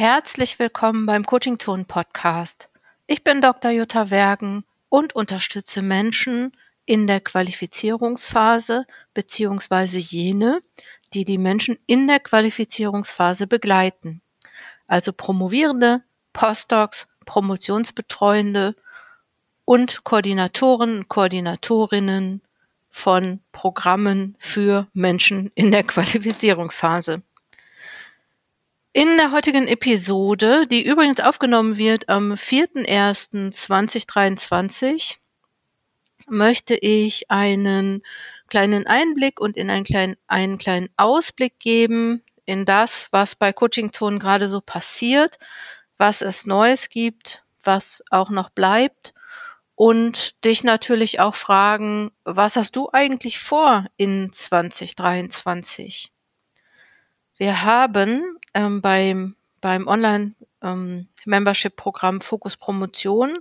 Herzlich willkommen beim Coaching Zone Podcast. Ich bin Dr. Jutta Wergen und unterstütze Menschen in der Qualifizierungsphase beziehungsweise jene, die die Menschen in der Qualifizierungsphase begleiten. Also Promovierende, Postdocs, Promotionsbetreuende und Koordinatoren, Koordinatorinnen von Programmen für Menschen in der Qualifizierungsphase. In der heutigen Episode, die übrigens aufgenommen wird am 4.1.2023, möchte ich einen kleinen Einblick und in einen kleinen, einen kleinen Ausblick geben in das, was bei Coaching Zonen gerade so passiert, was es Neues gibt, was auch noch bleibt und dich natürlich auch fragen, was hast du eigentlich vor in 2023? Wir haben ähm, beim, beim Online-Membership-Programm ähm, Fokus Promotion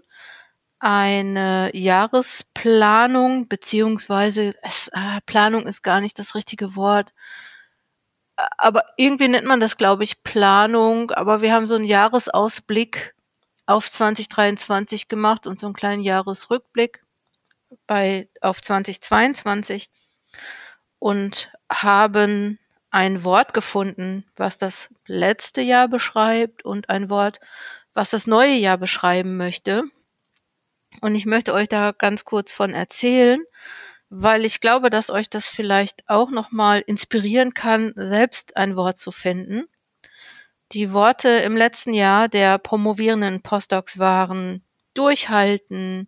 eine Jahresplanung, beziehungsweise es, äh, Planung ist gar nicht das richtige Wort, aber irgendwie nennt man das, glaube ich, Planung, aber wir haben so einen Jahresausblick auf 2023 gemacht und so einen kleinen Jahresrückblick bei, auf 2022 und haben ein Wort gefunden, was das letzte Jahr beschreibt und ein Wort, was das neue Jahr beschreiben möchte. Und ich möchte euch da ganz kurz von erzählen, weil ich glaube, dass euch das vielleicht auch nochmal inspirieren kann, selbst ein Wort zu finden. Die Worte im letzten Jahr der promovierenden Postdocs waren Durchhalten,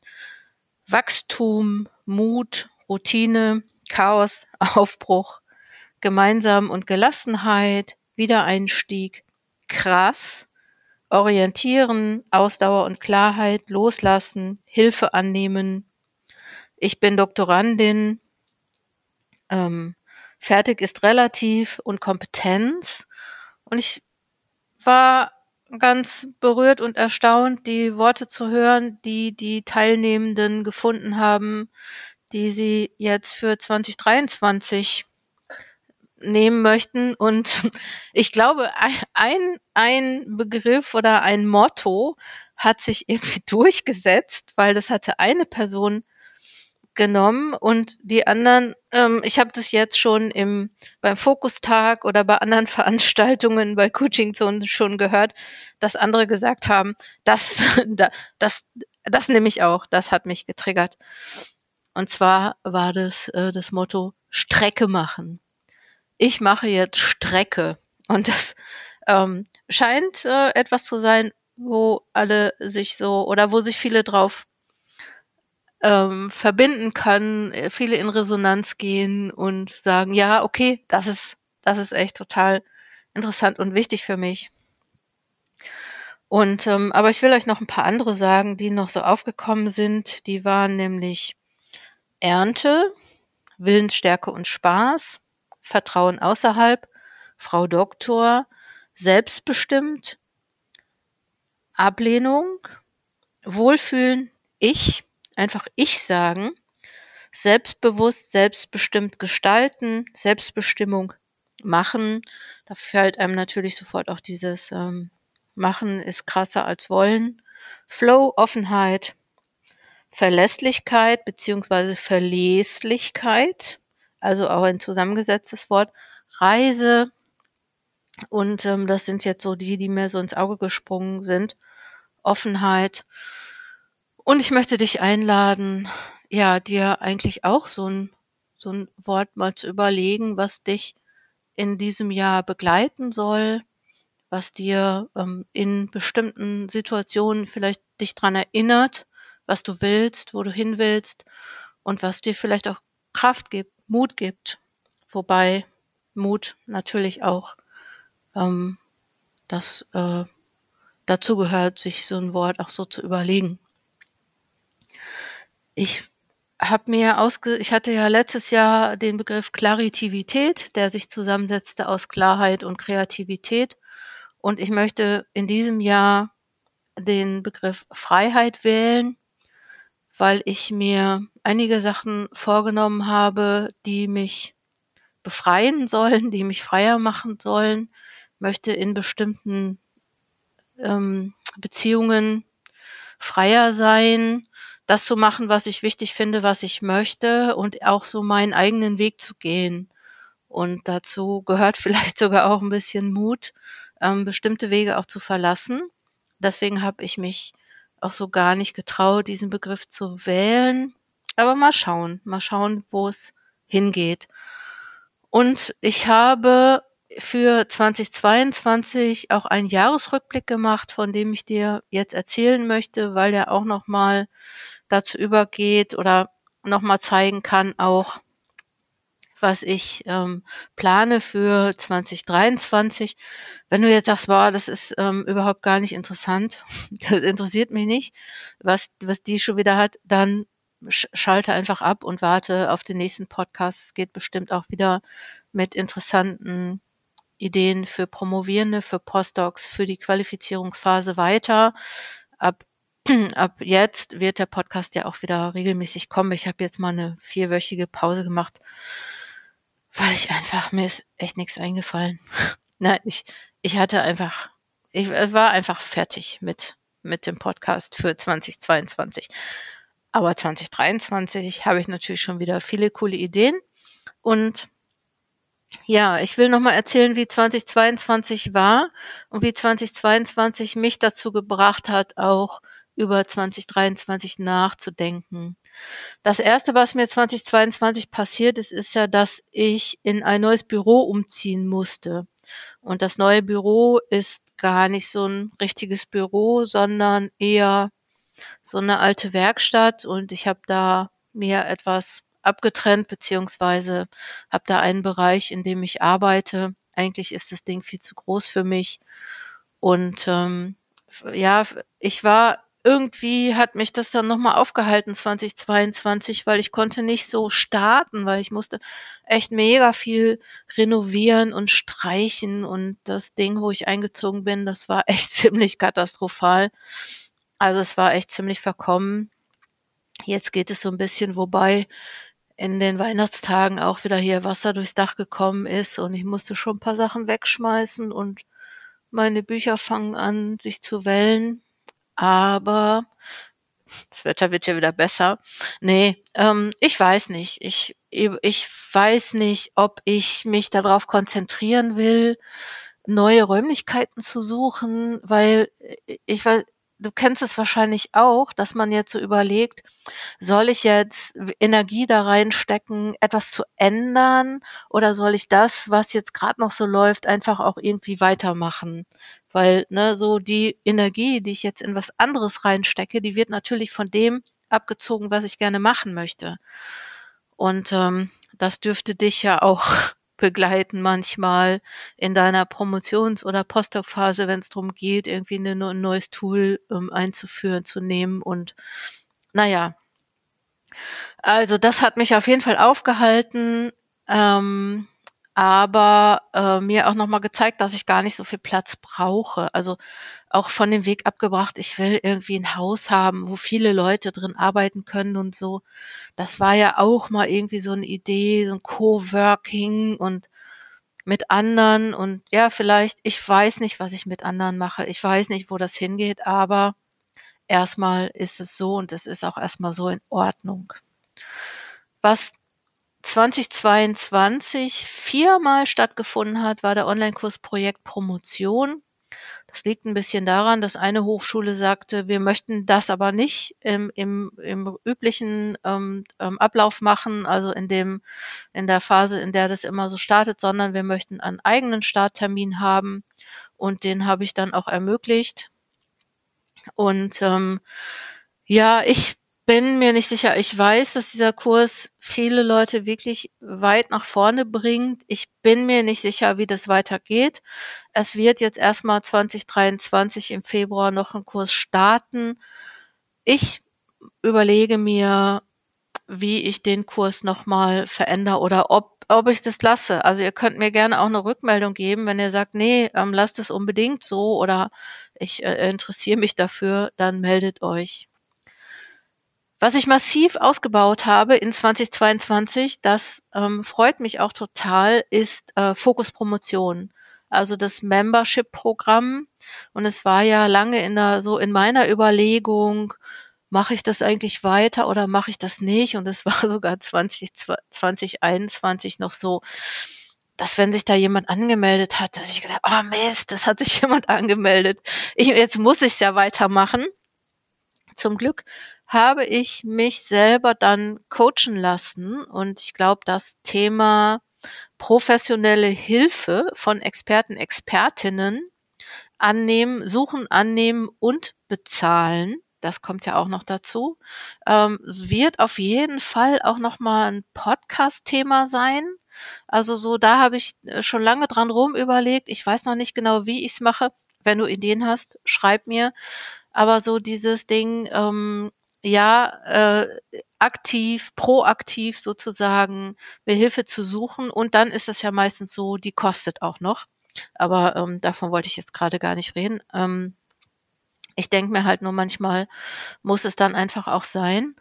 Wachstum, Mut, Routine, Chaos, Aufbruch, Gemeinsam und Gelassenheit, Wiedereinstieg, krass, orientieren, Ausdauer und Klarheit, loslassen, Hilfe annehmen. Ich bin Doktorandin, ähm, fertig ist relativ und Kompetenz. Und ich war ganz berührt und erstaunt, die Worte zu hören, die die Teilnehmenden gefunden haben, die sie jetzt für 2023 nehmen möchten. Und ich glaube, ein, ein Begriff oder ein Motto hat sich irgendwie durchgesetzt, weil das hatte eine Person genommen und die anderen, ähm, ich habe das jetzt schon im beim Fokustag oder bei anderen Veranstaltungen bei Coaching Zone schon gehört, dass andere gesagt haben, das, das, das nehme ich auch, das hat mich getriggert. Und zwar war das äh, das Motto Strecke machen ich mache jetzt Strecke. Und das ähm, scheint äh, etwas zu sein, wo alle sich so oder wo sich viele drauf ähm, verbinden können, äh, viele in Resonanz gehen und sagen, ja, okay, das ist, das ist echt total interessant und wichtig für mich. Und ähm, aber ich will euch noch ein paar andere sagen, die noch so aufgekommen sind. Die waren nämlich Ernte, Willensstärke und Spaß, Vertrauen außerhalb, Frau Doktor, selbstbestimmt, Ablehnung, Wohlfühlen, ich, einfach ich sagen, selbstbewusst, selbstbestimmt gestalten, Selbstbestimmung machen. Da fällt einem natürlich sofort auch dieses ähm, Machen ist krasser als wollen. Flow, Offenheit, Verlässlichkeit beziehungsweise Verleslichkeit, also auch ein zusammengesetztes Wort, Reise. Und ähm, das sind jetzt so die, die mir so ins Auge gesprungen sind. Offenheit. Und ich möchte dich einladen, ja, dir eigentlich auch so ein, so ein Wort mal zu überlegen, was dich in diesem Jahr begleiten soll, was dir ähm, in bestimmten Situationen vielleicht dich dran erinnert, was du willst, wo du hin willst und was dir vielleicht auch Kraft gibt, Mut gibt. Wobei Mut natürlich auch ähm, das äh, dazu gehört, sich so ein Wort auch so zu überlegen. Ich habe mir ausge ich hatte ja letztes Jahr den Begriff Klaritivität, der sich zusammensetzte aus Klarheit und Kreativität. Und ich möchte in diesem Jahr den Begriff Freiheit wählen, weil ich mir einige Sachen vorgenommen habe, die mich befreien sollen, die mich freier machen sollen, möchte in bestimmten ähm, Beziehungen freier sein, das zu machen, was ich wichtig finde, was ich möchte und auch so meinen eigenen Weg zu gehen. Und dazu gehört vielleicht sogar auch ein bisschen Mut, ähm, bestimmte Wege auch zu verlassen. Deswegen habe ich mich auch so gar nicht getraut, diesen Begriff zu wählen. Aber mal schauen, mal schauen, wo es hingeht. Und ich habe für 2022 auch einen Jahresrückblick gemacht, von dem ich dir jetzt erzählen möchte, weil er auch nochmal dazu übergeht oder nochmal zeigen kann, auch was ich ähm, plane für 2023. Wenn du jetzt sagst, wow, das ist ähm, überhaupt gar nicht interessant, das interessiert mich nicht, was, was die schon wieder hat, dann schalte einfach ab und warte auf den nächsten Podcast. Es geht bestimmt auch wieder mit interessanten Ideen für Promovierende, für Postdocs, für die Qualifizierungsphase weiter. Ab, ab jetzt wird der Podcast ja auch wieder regelmäßig kommen. Ich habe jetzt mal eine vierwöchige Pause gemacht, weil ich einfach, mir ist echt nichts eingefallen. Nein, ich, ich hatte einfach, ich war einfach fertig mit, mit dem Podcast für 2022. Aber 2023 habe ich natürlich schon wieder viele coole Ideen und ja, ich will nochmal erzählen, wie 2022 war und wie 2022 mich dazu gebracht hat, auch über 2023 nachzudenken. Das erste, was mir 2022 passiert ist, ist ja, dass ich in ein neues Büro umziehen musste. Und das neue Büro ist gar nicht so ein richtiges Büro, sondern eher so eine alte Werkstatt und ich habe da mir etwas abgetrennt, beziehungsweise habe da einen Bereich, in dem ich arbeite. Eigentlich ist das Ding viel zu groß für mich. Und ähm, ja, ich war irgendwie hat mich das dann nochmal aufgehalten 2022, weil ich konnte nicht so starten, weil ich musste echt mega viel renovieren und streichen und das Ding, wo ich eingezogen bin, das war echt ziemlich katastrophal. Also es war echt ziemlich verkommen. Jetzt geht es so ein bisschen, wobei in den Weihnachtstagen auch wieder hier Wasser durchs Dach gekommen ist und ich musste schon ein paar Sachen wegschmeißen und meine Bücher fangen an, sich zu wellen. Aber das Wetter wird ja wieder besser. Nee, ähm, ich weiß nicht. Ich, ich weiß nicht, ob ich mich darauf konzentrieren will, neue Räumlichkeiten zu suchen, weil ich weiß, du kennst es wahrscheinlich auch, dass man jetzt so überlegt, soll ich jetzt Energie da reinstecken, etwas zu ändern oder soll ich das, was jetzt gerade noch so läuft, einfach auch irgendwie weitermachen? Weil ne, so die Energie, die ich jetzt in was anderes reinstecke, die wird natürlich von dem abgezogen, was ich gerne machen möchte. Und ähm, das dürfte dich ja auch begleiten manchmal in deiner Promotions- oder Postdoc-Phase, wenn es darum geht, irgendwie eine, ein neues Tool ähm, einzuführen, zu nehmen. Und naja, also das hat mich auf jeden Fall aufgehalten. Ähm, aber äh, mir auch nochmal gezeigt, dass ich gar nicht so viel Platz brauche. Also auch von dem Weg abgebracht, ich will irgendwie ein Haus haben, wo viele Leute drin arbeiten können und so. Das war ja auch mal irgendwie so eine Idee, so ein Coworking und mit anderen und ja, vielleicht, ich weiß nicht, was ich mit anderen mache. Ich weiß nicht, wo das hingeht, aber erstmal ist es so und es ist auch erstmal so in Ordnung. Was 2022 viermal stattgefunden hat, war der Online-Kurs Projekt Promotion. Das liegt ein bisschen daran, dass eine Hochschule sagte, wir möchten das aber nicht im, im, im üblichen ähm, ähm, Ablauf machen, also in dem, in der Phase, in der das immer so startet, sondern wir möchten einen eigenen Starttermin haben und den habe ich dann auch ermöglicht. Und ähm, ja, ich bin mir nicht sicher. Ich weiß, dass dieser Kurs viele Leute wirklich weit nach vorne bringt. Ich bin mir nicht sicher, wie das weitergeht. Es wird jetzt erstmal 2023 im Februar noch ein Kurs starten. Ich überlege mir, wie ich den Kurs nochmal verändere oder ob, ob ich das lasse. Also ihr könnt mir gerne auch eine Rückmeldung geben, wenn ihr sagt, nee, ähm, lasst es unbedingt so oder ich äh, interessiere mich dafür, dann meldet euch. Was ich massiv ausgebaut habe in 2022, das ähm, freut mich auch total, ist äh, Fokus also das Membership-Programm. Und es war ja lange in der, so in meiner Überlegung, mache ich das eigentlich weiter oder mache ich das nicht? Und es war sogar 20, 2021 noch so, dass wenn sich da jemand angemeldet hat, dass ich gedacht, oh Mist, das hat sich jemand angemeldet. Ich, jetzt muss ich es ja weitermachen. Zum Glück habe ich mich selber dann coachen lassen und ich glaube, das Thema professionelle Hilfe von Experten, Expertinnen annehmen, suchen, annehmen und bezahlen das kommt ja auch noch dazu. Ähm, wird auf jeden Fall auch noch mal ein Podcast-Thema sein. Also so, da habe ich äh, schon lange dran rum überlegt. Ich weiß noch nicht genau, wie ich es mache. Wenn du Ideen hast, schreib mir. Aber so dieses Ding, ähm, ja, äh, aktiv, proaktiv sozusagen mir Hilfe zu suchen. Und dann ist es ja meistens so, die kostet auch noch. Aber ähm, davon wollte ich jetzt gerade gar nicht reden. Ähm, ich denke mir halt nur manchmal, muss es dann einfach auch sein.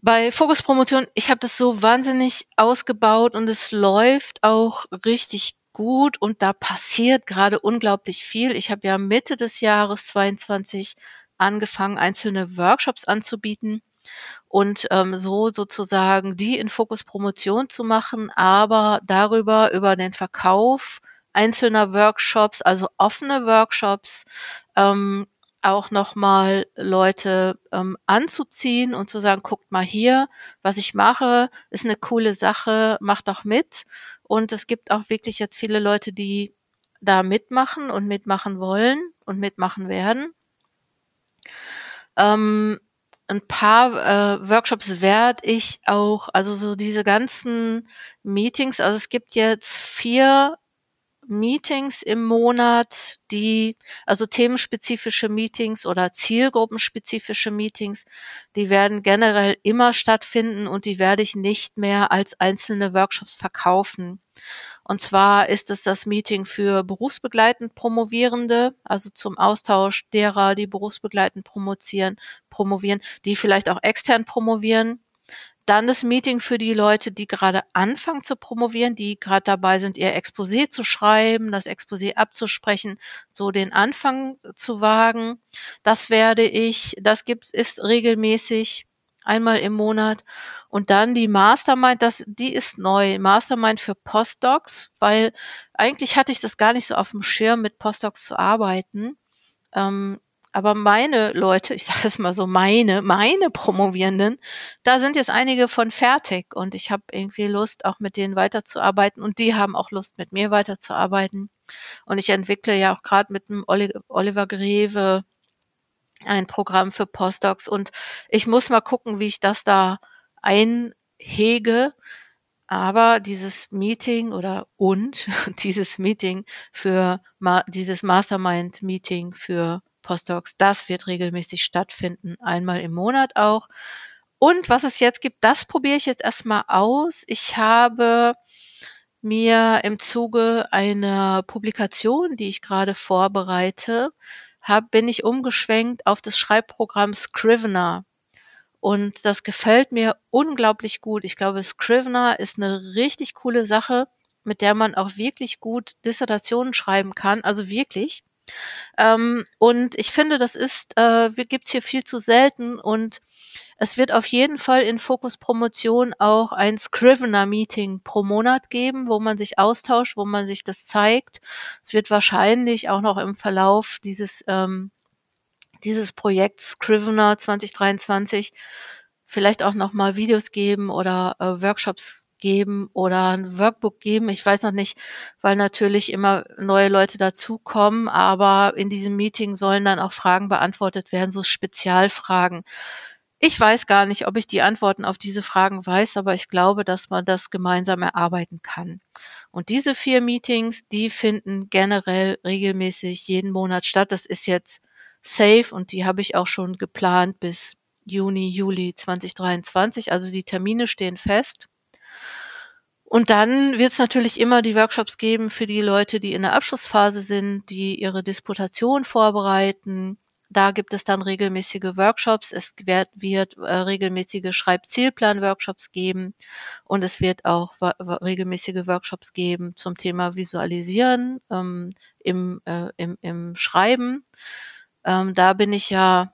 Bei Fokus Promotion, ich habe das so wahnsinnig ausgebaut und es läuft auch richtig gut und da passiert gerade unglaublich viel. Ich habe ja Mitte des Jahres 22 angefangen, einzelne Workshops anzubieten und ähm, so sozusagen die in Fokus Promotion zu machen, aber darüber über den Verkauf einzelner Workshops, also offene Workshops, ähm, auch nochmal Leute ähm, anzuziehen und zu sagen, guckt mal hier, was ich mache, ist eine coole Sache, macht doch mit. Und es gibt auch wirklich jetzt viele Leute, die da mitmachen und mitmachen wollen und mitmachen werden. Ähm, ein paar äh, Workshops werde ich auch, also so diese ganzen Meetings, also es gibt jetzt vier Meetings im Monat, die, also themenspezifische Meetings oder zielgruppenspezifische Meetings, die werden generell immer stattfinden und die werde ich nicht mehr als einzelne Workshops verkaufen. Und zwar ist es das Meeting für berufsbegleitend Promovierende, also zum Austausch derer, die berufsbegleitend promozieren, promovieren, die vielleicht auch extern promovieren dann das Meeting für die Leute, die gerade anfangen zu promovieren, die gerade dabei sind, ihr Exposé zu schreiben, das Exposé abzusprechen, so den Anfang zu wagen. Das werde ich, das gibt ist regelmäßig einmal im Monat. Und dann die Mastermind, das, die ist neu. Mastermind für Postdocs, weil eigentlich hatte ich das gar nicht so auf dem Schirm, mit Postdocs zu arbeiten. Ähm, aber meine Leute, ich sage es mal so, meine, meine Promovierenden, da sind jetzt einige von fertig und ich habe irgendwie Lust, auch mit denen weiterzuarbeiten und die haben auch Lust, mit mir weiterzuarbeiten. Und ich entwickle ja auch gerade mit dem Oliver Greve ein Programm für Postdocs und ich muss mal gucken, wie ich das da einhege. Aber dieses Meeting oder und dieses Meeting für dieses Mastermind Meeting für Postdocs. Das wird regelmäßig stattfinden, einmal im Monat auch. Und was es jetzt gibt, das probiere ich jetzt erstmal aus. Ich habe mir im Zuge einer Publikation, die ich gerade vorbereite, hab, bin ich umgeschwenkt auf das Schreibprogramm Scrivener. Und das gefällt mir unglaublich gut. Ich glaube, Scrivener ist eine richtig coole Sache, mit der man auch wirklich gut Dissertationen schreiben kann. Also wirklich. Ähm, und ich finde, das ist, äh, gibt's hier viel zu selten und es wird auf jeden Fall in Fokus Promotion auch ein Scrivener-Meeting pro Monat geben, wo man sich austauscht, wo man sich das zeigt. Es wird wahrscheinlich auch noch im Verlauf dieses, ähm, dieses Projekts Scrivener 2023 vielleicht auch noch mal Videos geben oder äh, Workshops geben oder ein Workbook geben. Ich weiß noch nicht, weil natürlich immer neue Leute dazukommen, aber in diesem Meeting sollen dann auch Fragen beantwortet werden, so Spezialfragen. Ich weiß gar nicht, ob ich die Antworten auf diese Fragen weiß, aber ich glaube, dass man das gemeinsam erarbeiten kann. Und diese vier Meetings, die finden generell regelmäßig jeden Monat statt. Das ist jetzt safe und die habe ich auch schon geplant bis Juni, Juli 2023. Also die Termine stehen fest. Und dann wird es natürlich immer die Workshops geben für die Leute, die in der Abschlussphase sind, die ihre Disputation vorbereiten, da gibt es dann regelmäßige Workshops. Es wird, wird äh, regelmäßige Schreibzielplan-Workshops geben und es wird auch regelmäßige Workshops geben zum Thema Visualisieren ähm, im, äh, im, im Schreiben. Ähm, da bin ich ja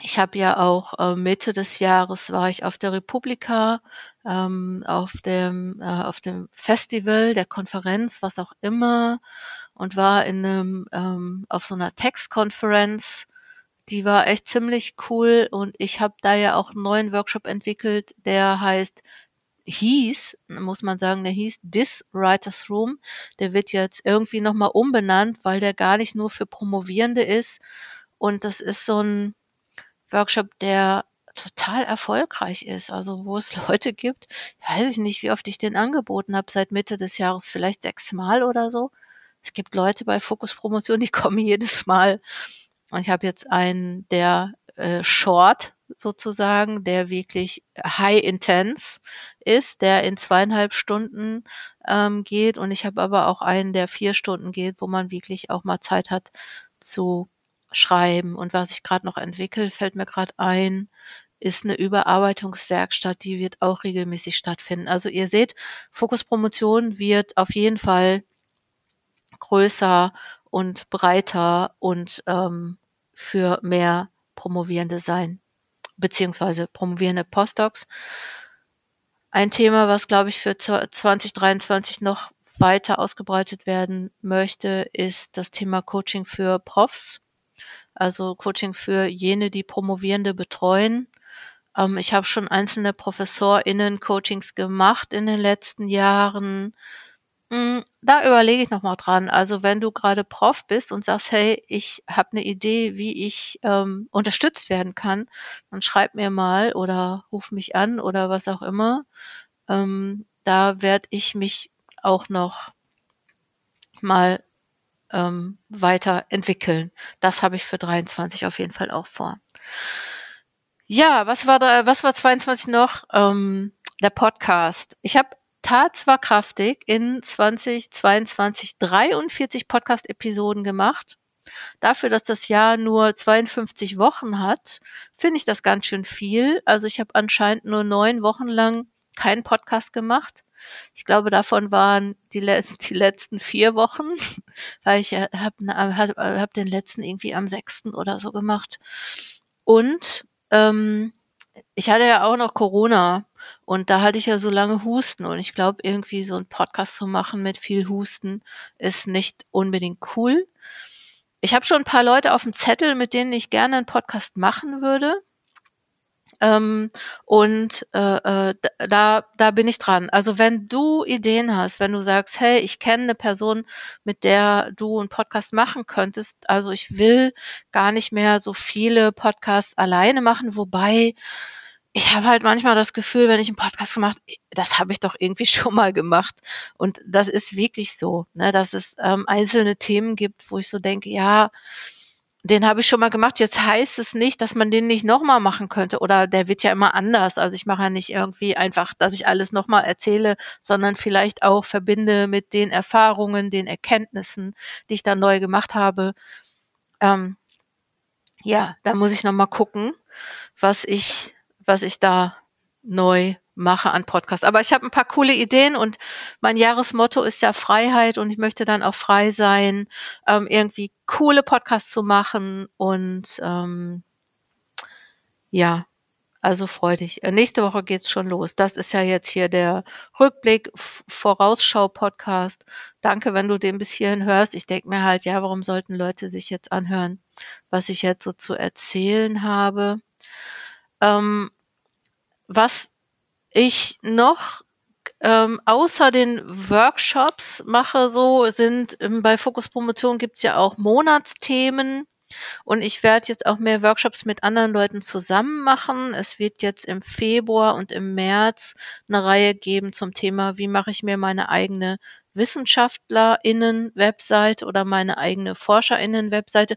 ich habe ja auch äh, Mitte des Jahres war ich auf der Republika, ähm, auf dem äh, auf dem Festival, der Konferenz, was auch immer, und war in einem ähm, auf so einer Textkonferenz. Die war echt ziemlich cool und ich habe da ja auch einen neuen Workshop entwickelt, der heißt hieß, muss man sagen, der hieß This Writers Room. Der wird jetzt irgendwie nochmal umbenannt, weil der gar nicht nur für Promovierende ist. Und das ist so ein Workshop, der total erfolgreich ist. Also wo es Leute gibt, weiß ich nicht, wie oft ich den angeboten habe, seit Mitte des Jahres, vielleicht sechsmal oder so. Es gibt Leute bei Fokus Promotion, die kommen jedes Mal. Und ich habe jetzt einen, der äh, Short sozusagen, der wirklich high intense ist, der in zweieinhalb Stunden ähm, geht. Und ich habe aber auch einen, der vier Stunden geht, wo man wirklich auch mal Zeit hat zu schreiben. Und was ich gerade noch entwickle, fällt mir gerade ein, ist eine Überarbeitungswerkstatt, die wird auch regelmäßig stattfinden. Also ihr seht, Fokus Promotion wird auf jeden Fall größer und breiter und ähm, für mehr Promovierende sein, beziehungsweise promovierende Postdocs. Ein Thema, was, glaube ich, für 2023 noch weiter ausgebreitet werden möchte, ist das Thema Coaching für Profs also Coaching für jene, die Promovierende betreuen. Ähm, ich habe schon einzelne ProfessorInnen-Coachings gemacht in den letzten Jahren. Hm, da überlege ich nochmal dran. Also wenn du gerade Prof bist und sagst, hey, ich habe eine Idee, wie ich ähm, unterstützt werden kann, dann schreib mir mal oder ruf mich an oder was auch immer. Ähm, da werde ich mich auch noch mal ähm, weiterentwickeln. Das habe ich für 23 auf jeden Fall auch vor. Ja, was war da, was war 22 noch? Ähm, der Podcast. Ich habe tat zwar kraftig in 2022 43 Podcast-Episoden gemacht. Dafür, dass das Jahr nur 52 Wochen hat, finde ich das ganz schön viel. Also ich habe anscheinend nur neun Wochen lang keinen Podcast gemacht. Ich glaube, davon waren die, letzten, die letzten vier Wochen, weil ich habe hab, hab den letzten irgendwie am sechsten oder so gemacht. Und ähm, ich hatte ja auch noch Corona und da hatte ich ja so lange Husten und ich glaube, irgendwie so einen Podcast zu machen mit viel Husten ist nicht unbedingt cool. Ich habe schon ein paar Leute auf dem Zettel, mit denen ich gerne einen Podcast machen würde. Ähm, und äh, äh, da, da bin ich dran. Also wenn du Ideen hast, wenn du sagst, hey, ich kenne eine Person, mit der du einen Podcast machen könntest, also ich will gar nicht mehr so viele Podcasts alleine machen, wobei ich habe halt manchmal das Gefühl, wenn ich einen Podcast gemacht, das habe ich doch irgendwie schon mal gemacht. Und das ist wirklich so, ne, dass es ähm, einzelne Themen gibt, wo ich so denke, ja, den habe ich schon mal gemacht. Jetzt heißt es nicht, dass man den nicht nochmal machen könnte oder der wird ja immer anders. Also ich mache ja nicht irgendwie einfach, dass ich alles nochmal erzähle, sondern vielleicht auch verbinde mit den Erfahrungen, den Erkenntnissen, die ich da neu gemacht habe. Ähm, ja, da muss ich nochmal gucken, was ich, was ich da neu mache an Podcasts. Aber ich habe ein paar coole Ideen und mein Jahresmotto ist ja Freiheit und ich möchte dann auch frei sein, ähm, irgendwie coole Podcasts zu machen und ähm, ja, also freu dich. Äh, nächste Woche geht's schon los. Das ist ja jetzt hier der Rückblick, Vorausschau-Podcast. Danke, wenn du den bis hierhin hörst. Ich denke mir halt, ja, warum sollten Leute sich jetzt anhören, was ich jetzt so zu erzählen habe? Ähm, was ich noch ähm, außer den Workshops mache, so sind ähm, bei Fokus Promotion gibt's ja auch Monatsthemen. Und ich werde jetzt auch mehr Workshops mit anderen Leuten zusammen machen. Es wird jetzt im Februar und im März eine Reihe geben zum Thema, wie mache ich mir meine eigene WissenschaftlerInnen-Webseite oder meine eigene ForscherInnen-Webseite.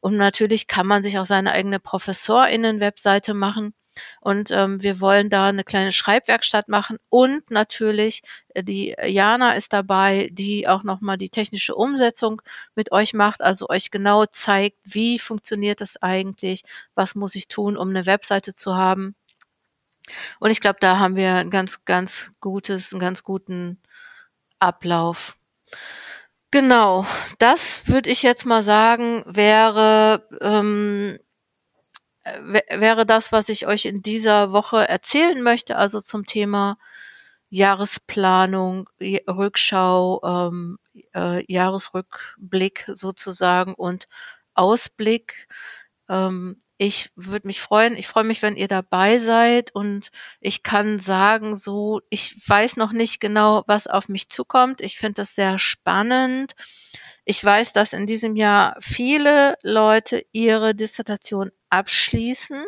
Und natürlich kann man sich auch seine eigene ProfessorInnen-Webseite machen. Und ähm, wir wollen da eine kleine Schreibwerkstatt machen und natürlich äh, die Jana ist dabei, die auch nochmal die technische Umsetzung mit euch macht, also euch genau zeigt, wie funktioniert das eigentlich, was muss ich tun, um eine Webseite zu haben. Und ich glaube, da haben wir ein ganz, ganz gutes, einen ganz guten Ablauf. Genau, das würde ich jetzt mal sagen, wäre ähm, wäre das, was ich euch in dieser Woche erzählen möchte, also zum Thema Jahresplanung, Rückschau, ähm, äh, Jahresrückblick sozusagen und Ausblick. Ähm, ich würde mich freuen, ich freue mich, wenn ihr dabei seid und ich kann sagen, so, ich weiß noch nicht genau, was auf mich zukommt. Ich finde das sehr spannend. Ich weiß, dass in diesem Jahr viele Leute ihre Dissertation abschließen.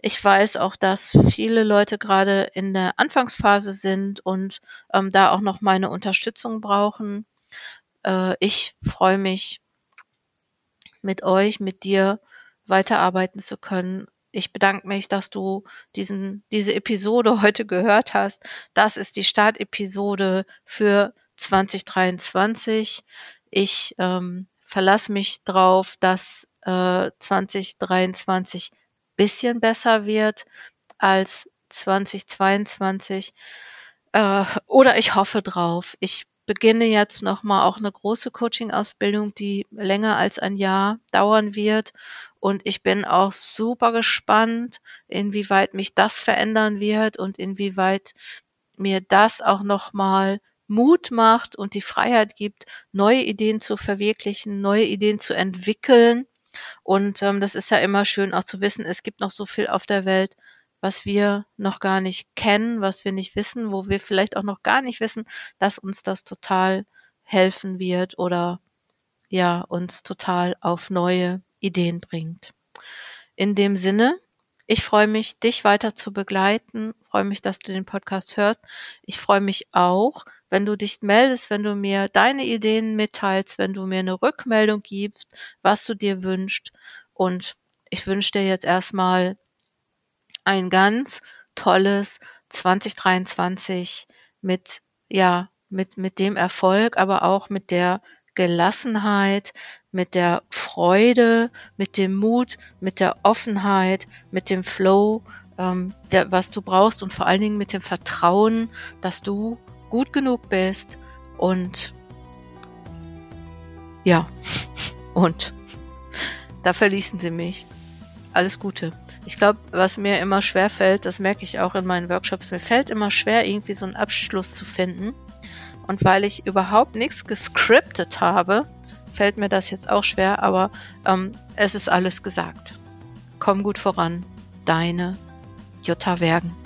Ich weiß auch, dass viele Leute gerade in der Anfangsphase sind und ähm, da auch noch meine Unterstützung brauchen. Äh, ich freue mich mit euch, mit dir weiterarbeiten zu können. Ich bedanke mich, dass du diesen, diese Episode heute gehört hast. Das ist die Startepisode für 2023. Ich ähm, verlasse mich drauf, dass äh, 2023 bisschen besser wird als 2022. Äh, oder ich hoffe drauf. Ich beginne jetzt nochmal auch eine große Coaching-Ausbildung, die länger als ein Jahr dauern wird. Und ich bin auch super gespannt, inwieweit mich das verändern wird und inwieweit mir das auch nochmal Mut macht und die Freiheit gibt, neue Ideen zu verwirklichen, neue Ideen zu entwickeln. Und ähm, das ist ja immer schön auch zu wissen, es gibt noch so viel auf der Welt, was wir noch gar nicht kennen, was wir nicht wissen, wo wir vielleicht auch noch gar nicht wissen, dass uns das total helfen wird oder ja, uns total auf neue Ideen bringt. In dem Sinne, ich freue mich, dich weiter zu begleiten, freue mich, dass du den Podcast hörst. Ich freue mich auch, wenn du dich meldest, wenn du mir deine Ideen mitteilst, wenn du mir eine Rückmeldung gibst, was du dir wünschst. Und ich wünsche dir jetzt erstmal ein ganz tolles 2023 mit, ja, mit, mit dem Erfolg, aber auch mit der Gelassenheit, mit der Freude, mit dem Mut, mit der Offenheit, mit dem Flow, ähm, der, was du brauchst und vor allen Dingen mit dem Vertrauen, dass du gut genug bist und ja, und da verließen sie mich. Alles Gute. Ich glaube, was mir immer schwer fällt, das merke ich auch in meinen Workshops, mir fällt immer schwer, irgendwie so einen Abschluss zu finden. Und weil ich überhaupt nichts gescriptet habe, fällt mir das jetzt auch schwer, aber ähm, es ist alles gesagt. Komm gut voran, deine Jutta Wergen.